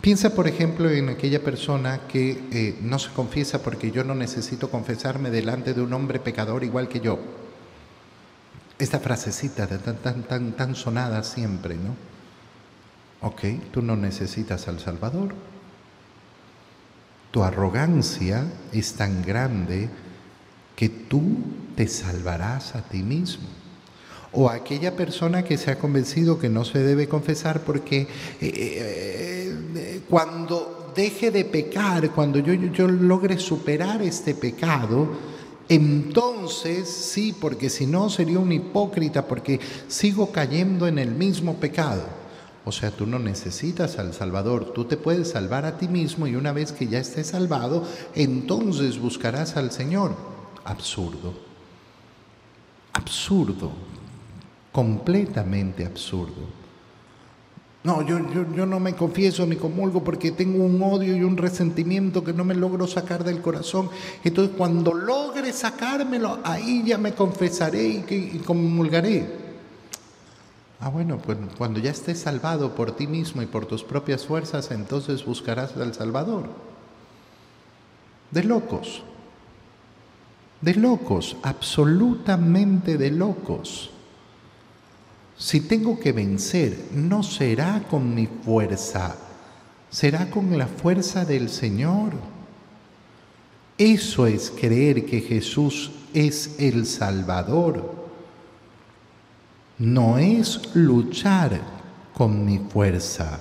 Piensa, por ejemplo, en aquella persona que eh, no se confiesa porque yo no necesito confesarme delante de un hombre pecador igual que yo. Esta frasecita tan, tan, tan, tan sonada siempre, ¿no? Ok, tú no necesitas al Salvador. Tu arrogancia es tan grande que tú te salvarás a ti mismo. O aquella persona que se ha convencido que no se debe confesar porque eh, eh, cuando deje de pecar, cuando yo, yo logre superar este pecado, entonces sí, porque si no sería un hipócrita, porque sigo cayendo en el mismo pecado. O sea, tú no necesitas al Salvador, tú te puedes salvar a ti mismo y una vez que ya estés salvado, entonces buscarás al Señor absurdo. Absurdo, completamente absurdo. No, yo, yo, no me confieso ni comulgo porque tengo un odio y un resentimiento que no me logro sacar del corazón. Entonces cuando logre sacármelo, ahí ya me confesaré y, y comulgaré. Ah, bueno, pues cuando ya estés salvado por ti mismo y por tus propias fuerzas, entonces buscarás al Salvador. De locos de locos, absolutamente de locos. Si tengo que vencer, no será con mi fuerza, será con la fuerza del Señor. Eso es creer que Jesús es el Salvador. No es luchar con mi fuerza